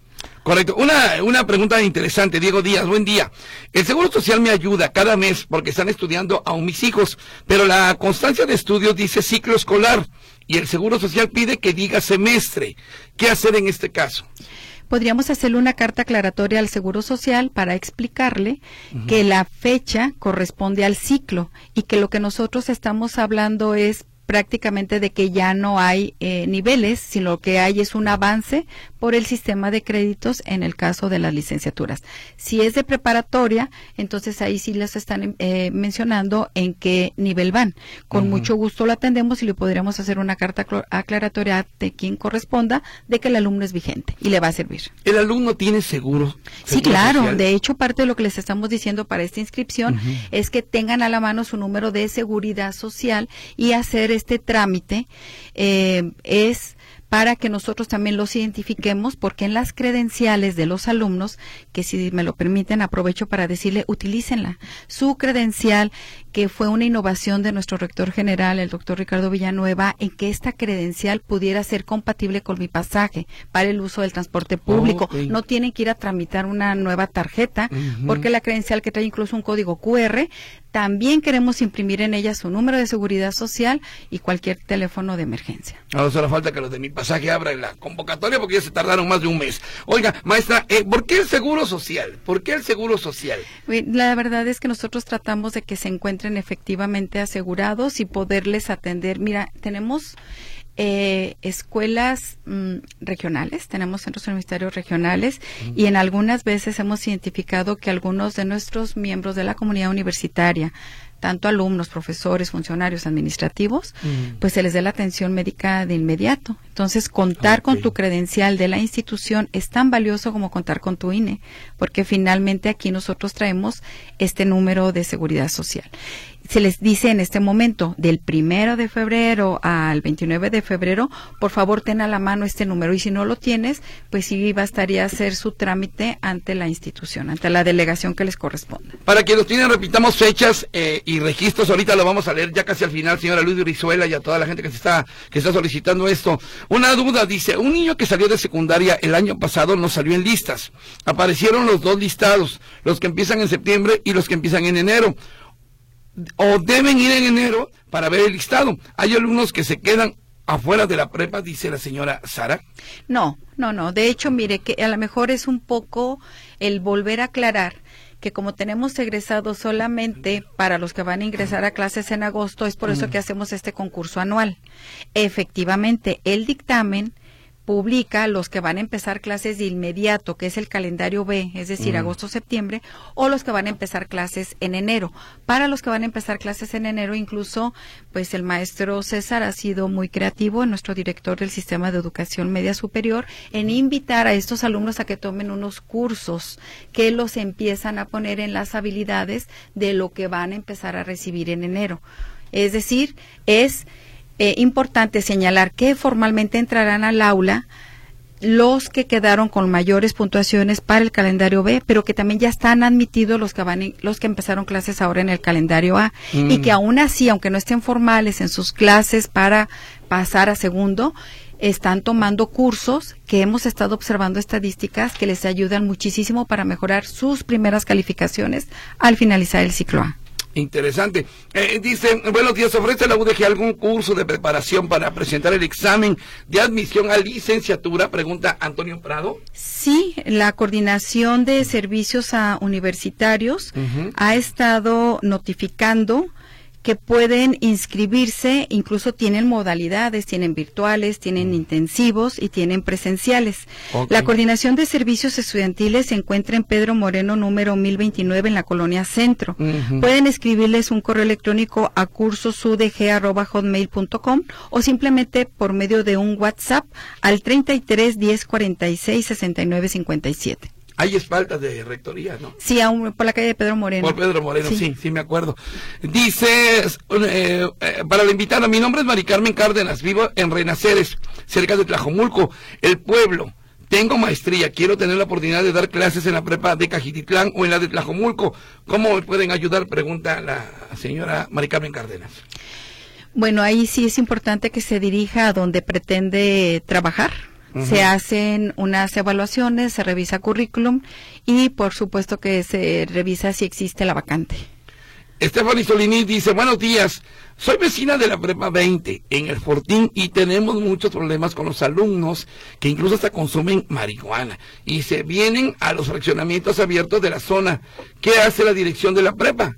Speaker 1: Correcto. Una, una pregunta interesante, Diego Díaz, buen día. El Seguro Social me ayuda cada mes porque están estudiando aún mis hijos, pero la constancia de estudios dice ciclo escolar y el Seguro Social pide que diga semestre. ¿Qué hacer en este caso?
Speaker 2: podríamos hacerle una carta aclaratoria al Seguro Social para explicarle que la fecha corresponde al ciclo y que lo que nosotros estamos hablando es prácticamente de que ya no hay eh, niveles, sino lo que hay es un avance por el sistema de créditos en el caso de las licenciaturas. Si es de preparatoria, entonces ahí sí les están eh, mencionando en qué nivel van. Con mucho gusto lo atendemos y le podríamos hacer una carta aclaratoria de quien corresponda de que el alumno es vigente y le va a servir.
Speaker 1: ¿El alumno tiene seguro?
Speaker 2: sí, claro. De hecho, parte de lo que les estamos diciendo para esta inscripción es que tengan a la mano su número de seguridad social y hacer este trámite eh, es para que nosotros también los identifiquemos, porque en las credenciales de los alumnos, que si me lo permiten, aprovecho para decirle, utilícenla. Su credencial, que fue una innovación de nuestro rector general, el doctor Ricardo Villanueva, en que esta credencial pudiera ser compatible con mi pasaje para el uso del transporte público. No tienen que ir a tramitar una nueva tarjeta, porque la credencial que trae incluso un código QR, también queremos imprimir en ella su número de seguridad social y cualquier teléfono de emergencia.
Speaker 1: Ahora solo falta que los de mi pasaje abran la convocatoria porque ya se tardaron más de un mes. Oiga, maestra, eh, ¿por qué el seguro social? ¿Por qué el seguro social?
Speaker 2: La verdad es que nosotros tratamos de que se encuentren efectivamente asegurados y poderles atender. Mira, tenemos eh, escuelas mm, regionales, tenemos centros universitarios regionales y en algunas veces hemos identificado que algunos de nuestros miembros de la comunidad universitaria tanto alumnos, profesores, funcionarios administrativos, mm. pues se les dé la atención médica de inmediato. Entonces, contar con tu credencial de la institución es tan valioso como contar con tu INE, porque finalmente aquí nosotros traemos este número de seguridad social se les dice en este momento, del primero de febrero al 29 de febrero, por favor ten a la mano este número y si no lo tienes, pues sí bastaría hacer su trámite ante la institución, ante la delegación que les corresponda.
Speaker 1: Para que los tienen, repitamos fechas eh, y registros, ahorita lo vamos a leer ya casi al final, señora Luis Brizuela y a toda la gente que se está, que está solicitando esto. Una duda, dice, un niño que salió de secundaria el año pasado no salió en listas. Aparecieron los dos listados, los que empiezan en septiembre y los que empiezan en enero o deben ir en enero para ver el listado. Hay alumnos que se quedan afuera de la prepa, dice la señora Sara.
Speaker 2: No, no, no. De hecho, mire que a lo mejor es un poco el volver a aclarar que como tenemos egresados solamente para los que van a ingresar a clases en agosto, es por eso mm. que hacemos este concurso anual. Efectivamente, el dictamen publica los que van a empezar clases de inmediato, que es el calendario B, es decir, agosto-septiembre, o los que van a empezar clases en enero. Para los que van a empezar clases en enero, incluso, pues el maestro César ha sido muy creativo, nuestro director del Sistema de Educación Media Superior, en invitar a estos alumnos a que tomen unos cursos que los empiezan a poner en las habilidades de lo que van a empezar a recibir en enero. Es decir, es eh, importante señalar que formalmente entrarán al aula los que quedaron con mayores puntuaciones para el calendario B, pero que también ya están admitidos los que van los que empezaron clases ahora en el calendario A y que mm. aún así, aunque no estén formales en sus clases para pasar a segundo, están tomando cursos que hemos estado observando estadísticas que les ayudan muchísimo para mejorar sus primeras calificaciones al finalizar el ciclo A.
Speaker 1: Interesante. Eh, dice, buenos días, ¿ofrece la UDG algún curso de preparación para presentar el examen de admisión a licenciatura? Pregunta Antonio Prado.
Speaker 2: Sí, la Coordinación de Servicios a Universitarios ha estado notificando que pueden inscribirse, incluso tienen modalidades, tienen virtuales, tienen mm. intensivos y tienen presenciales. La coordinación de servicios estudiantiles se encuentra en Pedro Moreno número 1029 en la colonia Centro. Pueden escribirles un correo electrónico a cursosudg.hotmail.com o simplemente por medio de un WhatsApp al 33 10 46 69 57.
Speaker 1: Hay espaldas de rectoría, ¿no?
Speaker 2: Sí, aún por la calle de Pedro Moreno.
Speaker 1: Por Pedro Moreno, sí, sí, me acuerdo. Dice, eh, eh, para la invitada, mi nombre es Mari Carmen Cárdenas, vivo en Renaceres, cerca de Tlajomulco, el pueblo. Tengo maestría, quiero tener la oportunidad de dar clases en la prepa de Cajititlán o en la de Tlajomulco. ¿Cómo me pueden ayudar? Pregunta la señora Mari Carmen Cárdenas.
Speaker 2: Bueno, ahí sí es importante que se dirija a donde pretende trabajar se hacen unas evaluaciones, se revisa currículum y por supuesto que se revisa si existe la vacante.
Speaker 1: Estefany Solini dice, buenos días, soy vecina de la Prepa 20 en el Fortín y tenemos muchos problemas con los alumnos que incluso hasta consumen marihuana y se vienen a los fraccionamientos abiertos de la zona. ¿Qué hace la dirección de la Prepa?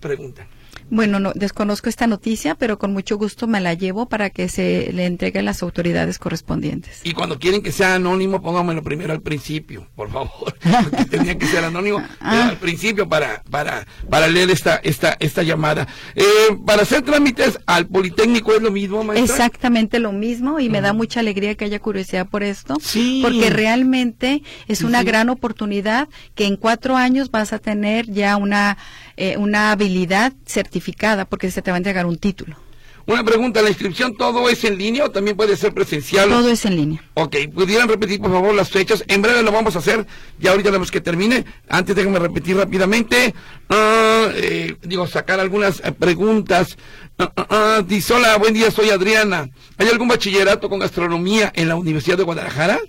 Speaker 1: Pregunta.
Speaker 2: Bueno, no, desconozco esta noticia, pero con mucho gusto me la llevo para que se le entregue a las autoridades correspondientes.
Speaker 1: Y cuando quieren que sea anónimo, pónganmelo primero al principio, por favor. Tenía que ser anónimo ah. al principio para, para, para leer esta, esta, esta llamada. Eh, para hacer trámites al Politécnico es lo mismo, maestra.
Speaker 2: Exactamente lo mismo, y me da mucha alegría que haya curiosidad por esto, sí. porque realmente es una gran oportunidad que en cuatro años vas a tener ya una, eh, una habilidad certificada porque se te va a entregar un título.
Speaker 1: Una pregunta, ¿la inscripción todo es en línea o también puede ser presencial?
Speaker 2: Todo es en línea.
Speaker 1: Ok, ¿pudieran repetir por favor las fechas? En breve lo vamos a hacer, ya ahorita tenemos que termine. Antes déjenme repetir rápidamente, ah, eh, digo, sacar algunas eh, preguntas. Uh, uh, dice, hola, buen día, soy Adriana. ¿Hay algún bachillerato con gastronomía en la Universidad de Guadalajara?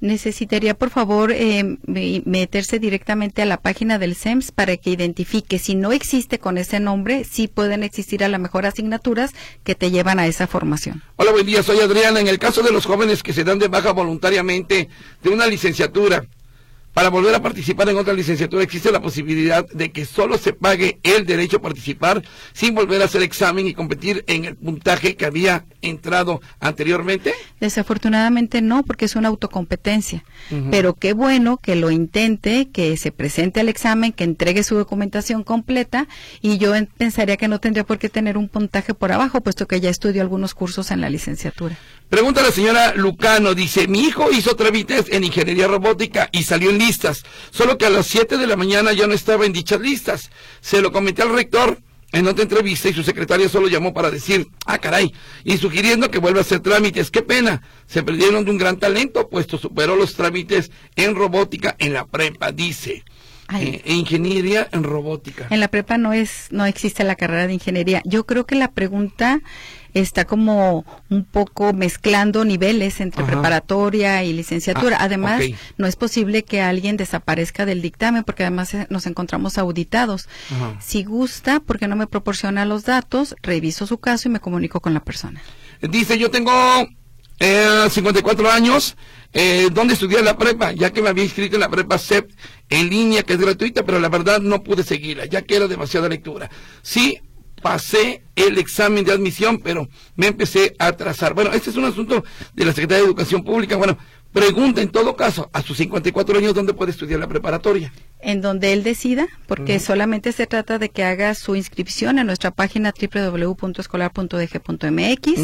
Speaker 2: Necesitaría por favor eh, meterse directamente a la página del SEMS para que identifique si no existe con ese nombre, si pueden existir a lo mejor asignaturas que te llevan a esa formación.
Speaker 1: Hola, buen día, soy Adriana. En el caso de los jóvenes que se dan de baja voluntariamente de una licenciatura, para volver a participar en otra licenciatura existe la posibilidad de que solo se pague el derecho a participar sin volver a hacer examen y competir en el puntaje que había entrado anteriormente?
Speaker 2: Desafortunadamente no, porque es una autocompetencia. Pero qué bueno que lo intente, que se presente al examen, que entregue su documentación completa y yo pensaría que no tendría por qué tener un puntaje por abajo, puesto que ya estudió algunos cursos en la licenciatura.
Speaker 1: Pregunta la señora Lucano, dice, mi hijo hizo trámites en ingeniería robótica y salió en listas, solo que a las 7 de la mañana ya no estaba en dichas listas. Se lo comenté al rector en otra entrevista y su secretaria solo llamó para decir, ah, caray, y sugiriendo que vuelva a hacer trámites. Qué pena, se perdieron de un gran talento, puesto superó los trámites en robótica en la prepa, dice. Eh, ingeniería en robótica.
Speaker 2: En la prepa no es, no existe la carrera de ingeniería. Yo creo que la pregunta está como un poco mezclando niveles entre preparatoria y licenciatura. Ah, además, no es posible que alguien desaparezca del dictamen porque además eh, nos encontramos auditados. Si gusta, porque no me proporciona los datos, reviso su caso y me comunico con la persona.
Speaker 1: Dice, yo tengo eh, 54 años, eh, ¿dónde estudié la prepa? Ya que me había inscrito en la prepa CEP en línea, que es gratuita, pero la verdad no pude seguirla, ya que era demasiada lectura. Sí, pasé el examen de admisión, pero me empecé a atrasar. Bueno, este es un asunto de la Secretaría de Educación Pública. Bueno, pregunta en todo caso, a sus 54 años, ¿dónde puede estudiar la preparatoria?
Speaker 2: En donde él decida, porque solamente se trata de que haga su inscripción en nuestra página www.escolar.dg.mx,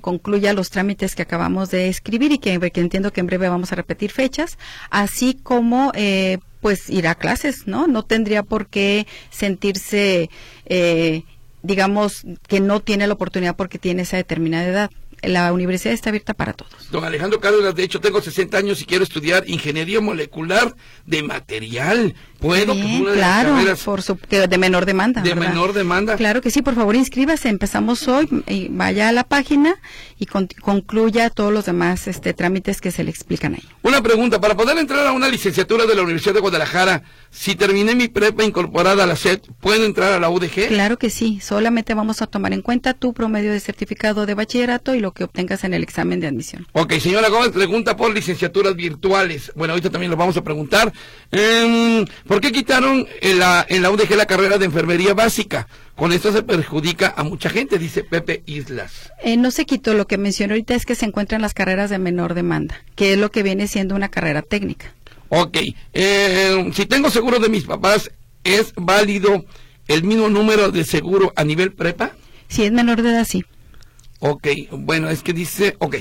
Speaker 2: concluya los trámites que acabamos de escribir y que, entiendo que en breve vamos a repetir fechas, así como eh, pues ir a clases, ¿no? No tendría por qué sentirse... Eh, digamos, que no tiene la oportunidad porque tiene esa determinada edad. la universidad está abierta para todos.
Speaker 1: Don Alejandro Cárdenas, de hecho tengo 60 años y quiero estudiar ingeniería molecular de material. ¿Puedo?
Speaker 2: Bien, claro, por su, de menor demanda.
Speaker 1: De menor demanda.
Speaker 2: Claro que sí, por favor inscríbase, empezamos hoy, y vaya a la página y concluya todos los demás este, trámites que se le explican ahí.
Speaker 1: Una pregunta, para poder entrar a una licenciatura de la Universidad de Guadalajara, si terminé mi prepa incorporada a la SED, ¿puedo entrar a la UDG?
Speaker 2: Claro que sí, solamente vamos a tomar en cuenta tu promedio de certificado de bachillerato y lo que obtengas en el examen de admisión.
Speaker 1: Ok, señora Gómez, pregunta por licenciaturas virtuales. Bueno, ahorita también lo vamos a preguntar. Eh, ¿Por qué quitaron en la, en la UDG la carrera de enfermería básica? Con esto se perjudica a mucha gente, dice Pepe Islas.
Speaker 2: Eh, no se quitó, lo que mencionó ahorita es que se encuentran las carreras de menor demanda, que es lo que viene siendo una carrera técnica.
Speaker 1: Ok, eh, si tengo seguro de mis papás, ¿es válido el mismo número de seguro a nivel prepa?
Speaker 2: Si es menor de edad, sí.
Speaker 1: Ok, bueno, es que dice, ok,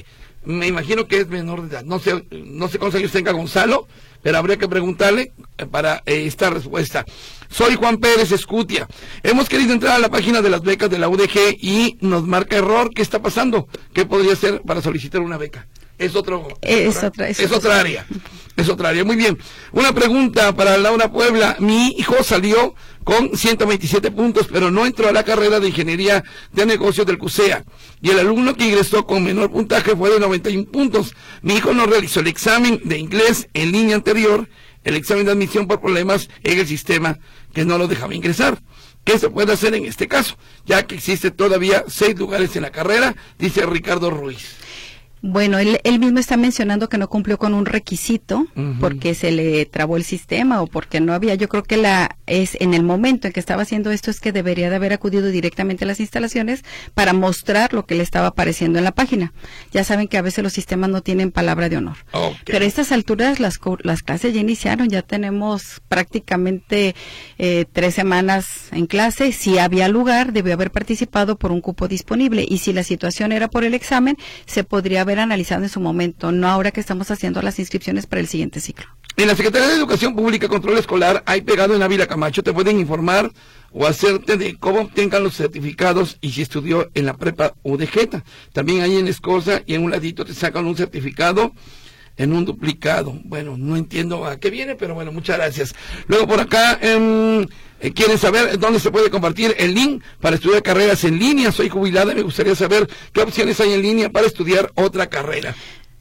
Speaker 1: me imagino que es menor de edad. No sé, no sé cuántos años tenga Gonzalo, pero habría que preguntarle eh, para eh, esta respuesta. Soy Juan Pérez Escutia. Hemos querido entrar a la página de las becas de la UDG y nos marca error. ¿Qué está pasando? ¿Qué podría ser para solicitar una beca? Es otro.
Speaker 2: Es, otra,
Speaker 1: es, otra área. Es otra área. Muy bien. Una pregunta para Laura Puebla. Mi hijo salió con 127 puntos, pero no entró a la carrera de Ingeniería de Negocios del CUSEA. Y el alumno que ingresó con menor puntaje fue de 91 puntos. Mi hijo no realizó el examen de inglés en línea anterior, el examen de admisión por problemas en el sistema que no lo dejaba ingresar. ¿Qué se puede hacer en este caso? Ya que existe todavía seis lugares en la carrera, dice Ricardo Ruiz.
Speaker 2: Bueno, él, mismo está mencionando que no cumplió con un requisito porque se le trabó el sistema o porque no había. Yo creo que la es en el momento en que estaba haciendo esto es que debería de haber acudido directamente a las instalaciones para mostrar lo que le estaba apareciendo en la página. Ya saben que a veces los sistemas no tienen palabra de honor. Pero a estas alturas las, las clases ya iniciaron, ya tenemos prácticamente eh, tres semanas en clase. Si había lugar, debió haber participado por un cupo disponible y si la situación era por el examen, se podría haber analizado en su momento, no ahora que estamos haciendo las inscripciones para el siguiente ciclo.
Speaker 1: En la Secretaría de Educación Pública Control Escolar hay pegado en Ávila Camacho, te pueden informar o hacerte de cómo obtengan los certificados y si estudió en la prepa UDG. También ahí en Escorza y en un ladito te sacan un certificado en un duplicado. Bueno, no entiendo a qué viene, pero bueno, muchas gracias. Luego por acá, eh, ¿quieren saber dónde se puede compartir el link para estudiar carreras en línea? Soy jubilada y me gustaría saber qué opciones hay en línea para estudiar otra carrera.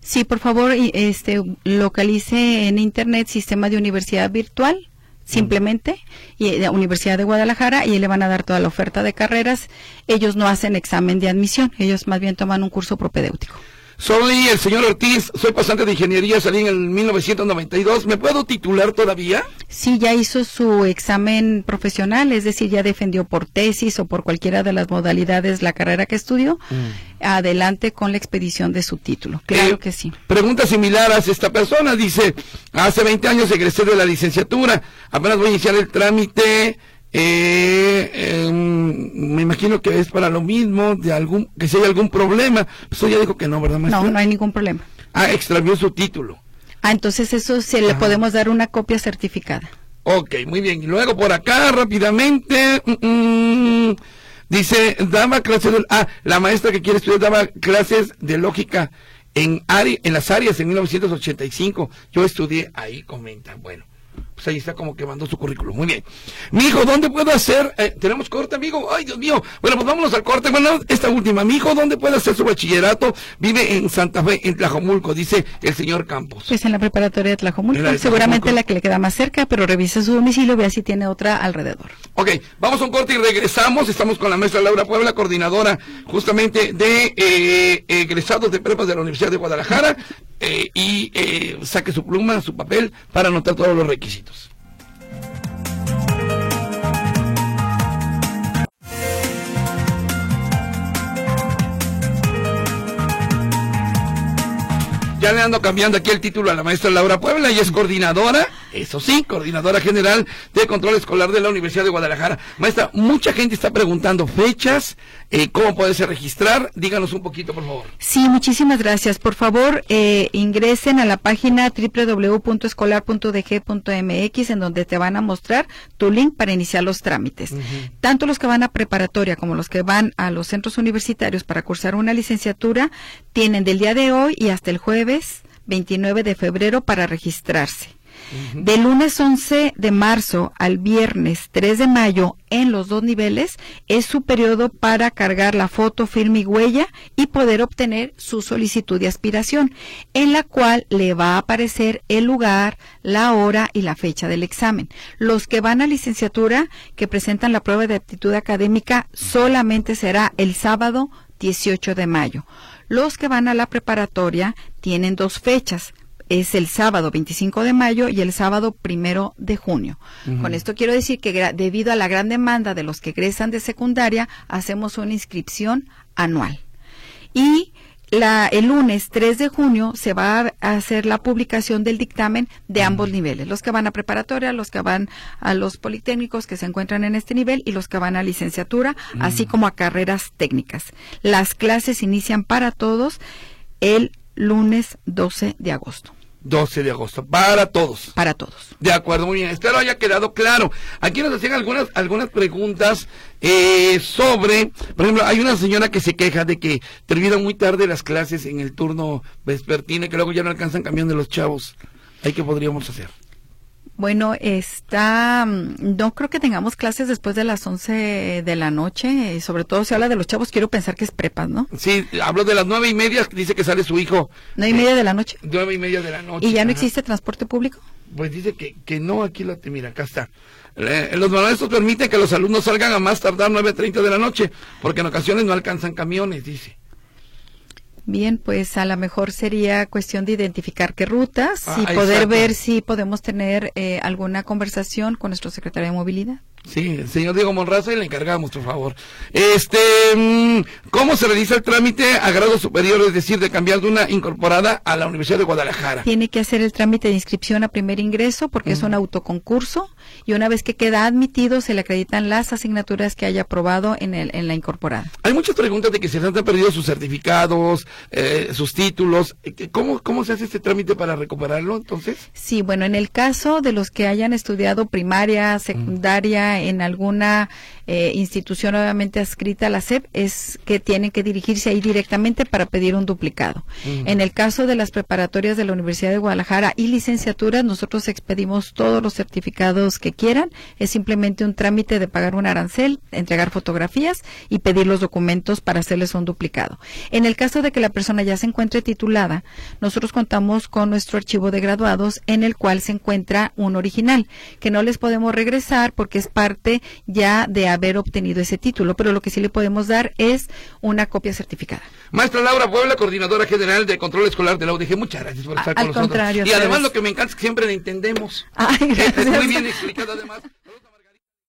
Speaker 2: Sí, por favor, este, localice en Internet Sistema de Universidad Virtual simplemente, y la Universidad de Guadalajara, y le van a dar toda la oferta de carreras. Ellos no hacen examen de admisión, ellos más bien toman un curso propedéutico.
Speaker 1: Soy el señor Ortiz, soy pasante de ingeniería, salí en el 1992. ¿Me puedo titular todavía?
Speaker 2: Sí, ya hizo su examen profesional, es decir, ya defendió por tesis o por cualquiera de las modalidades la carrera que estudió. Mm. Adelante con la expedición de su título. Claro eh, que sí.
Speaker 1: Pregunta similar a esta persona, dice, hace 20 años egresé de la licenciatura, apenas voy a iniciar el trámite eh, em, me imagino que es para lo mismo, de algún, que si hay algún problema. Pues ya dijo que no, ¿verdad,
Speaker 2: No, no hay ningún problema.
Speaker 1: Ah, extravió su título.
Speaker 2: Ah, entonces eso se le podemos dar una copia certificada.
Speaker 1: Ok, muy bien. Y luego por acá, rápidamente, mm, mm, dice, daba clases, de, ah, la maestra que quiere estudiar daba clases de lógica en, en las áreas en 1985. Yo estudié ahí, comenta. Bueno pues ahí está como que mandó su currículum. Muy bien. Mi hijo, ¿dónde puedo hacer? Eh, ¿Tenemos corte, amigo? Ay, Dios mío. Bueno, pues vámonos al corte. Bueno, esta última. Mi hijo, ¿dónde puede hacer su bachillerato? Vive en Santa Fe, en Tlajomulco, dice el señor Campos.
Speaker 2: Pues en la preparatoria de Tlajomulco. Seguramente la que le queda más cerca, pero revise su domicilio, vea si tiene otra alrededor.
Speaker 1: Ok, vamos a un corte y regresamos. Estamos con la maestra Laura Puebla, coordinadora justamente de eh, egresados de prepas de la Universidad de Guadalajara. Eh, y saque su pluma, su papel, para anotar todos los requisitos. Ya le ando cambiando aquí el título a la maestra Laura Puebla y es coordinadora, eso sí, coordinadora general de control escolar de la Universidad de Guadalajara. Maestra, mucha gente está preguntando fechas, eh, cómo poderse registrar. Díganos un poquito, por favor.
Speaker 2: Sí, muchísimas gracias. Por favor, eh, ingresen a la página www.escolar.dg.mx en donde te van a mostrar tu link para iniciar los trámites. Tanto los que van a preparatoria como los que van a los centros universitarios para cursar una licenciatura tienen del día de hoy y hasta el jueves 29 de febrero para registrarse. De lunes 11 de marzo al viernes 3 de mayo en los dos niveles es su periodo para cargar la foto, firma y huella y poder obtener su solicitud de aspiración, en la cual le va a aparecer el lugar, la hora y la fecha del examen. Los que van a licenciatura que presentan la prueba de aptitud académica solamente será el sábado 18 de mayo. Los que van a la preparatoria tienen dos fechas, es el sábado 25 de mayo y el sábado primero de junio. Con esto quiero decir que debido a la gran demanda de los que egresan de secundaria, hacemos una inscripción anual. Y la, el lunes 3 de junio se va a hacer la publicación del dictamen de ambos niveles, los que van a preparatoria, los que van a los politécnicos que se encuentran en este nivel y los que van a licenciatura, así como a carreras técnicas. Las clases inician para todos el lunes 12 de agosto.
Speaker 1: 12 de agosto, para todos.
Speaker 2: Para todos.
Speaker 1: De acuerdo, muy bien. Espero haya quedado claro. Aquí nos hacían algunas, algunas preguntas eh, sobre, por ejemplo, hay una señora que se queja de que terminan muy tarde las clases en el turno vespertino y que luego ya no alcanzan camión de los chavos. ¿Ahí qué podríamos hacer?
Speaker 2: Bueno, está, mm, no creo que tengamos clases después de las 11 de la noche, y sobre todo si habla de los chavos, quiero pensar que es prepa, ¿no?
Speaker 1: Sí, hablo de las nueve y media, dice que sale su hijo.
Speaker 2: ¿Nueve y media de la noche?
Speaker 1: Nueve y media de la noche.
Speaker 2: ¿Y ya no existe transporte público?
Speaker 1: Pues dice que, que no, aquí lo, mira, acá está. Eh, los maestros permiten que los alumnos salgan a más tardar 9.30 de la noche, porque en ocasiones no alcanzan camiones, dice.
Speaker 2: Bien, pues a lo mejor sería cuestión de identificar qué rutas y ah, poder ver si podemos tener eh, alguna conversación con nuestro secretario de movilidad.
Speaker 1: Sí, señor Diego Monraza, y le encargamos, por favor. Este, mm, ¿cómo se realiza el trámite a grado superior, es decir, de cambiar de una incorporada a la Universidad de Guadalajara?
Speaker 2: Tiene que hacer el trámite de inscripción a primer ingreso porque es un autoconcurso y una vez que queda admitido se le acreditan las asignaturas que haya aprobado en, el, en la incorporada.
Speaker 1: Hay muchas preguntas de que se han perdido sus certificados, eh, sus títulos. ¿Cómo, ¿Cómo se hace este trámite para recuperarlo entonces?
Speaker 2: Sí, bueno, en el caso de los que hayan estudiado primaria, secundaria, en alguna eh, institución obviamente adscrita a la SEP es que tienen que dirigirse ahí directamente para pedir un duplicado. En el caso de las preparatorias de la Universidad de Guadalajara y licenciaturas, nosotros expedimos todos los certificados que quieran. Es simplemente un trámite de pagar un arancel, entregar fotografías y pedir los documentos para hacerles un duplicado. En el caso de que la persona ya se encuentre titulada, nosotros contamos con nuestro archivo de graduados en el cual se encuentra un original, que no les podemos regresar porque es parte ya de haber obtenido ese título, pero lo que sí le podemos dar es una copia certificada.
Speaker 1: Maestra Laura Puebla, coordinadora general de control escolar de la UDG, muchas gracias por estar con nosotros. Y además lo que me encanta es que siempre le entendemos.
Speaker 2: Ay,
Speaker 1: Es muy bien explicado además.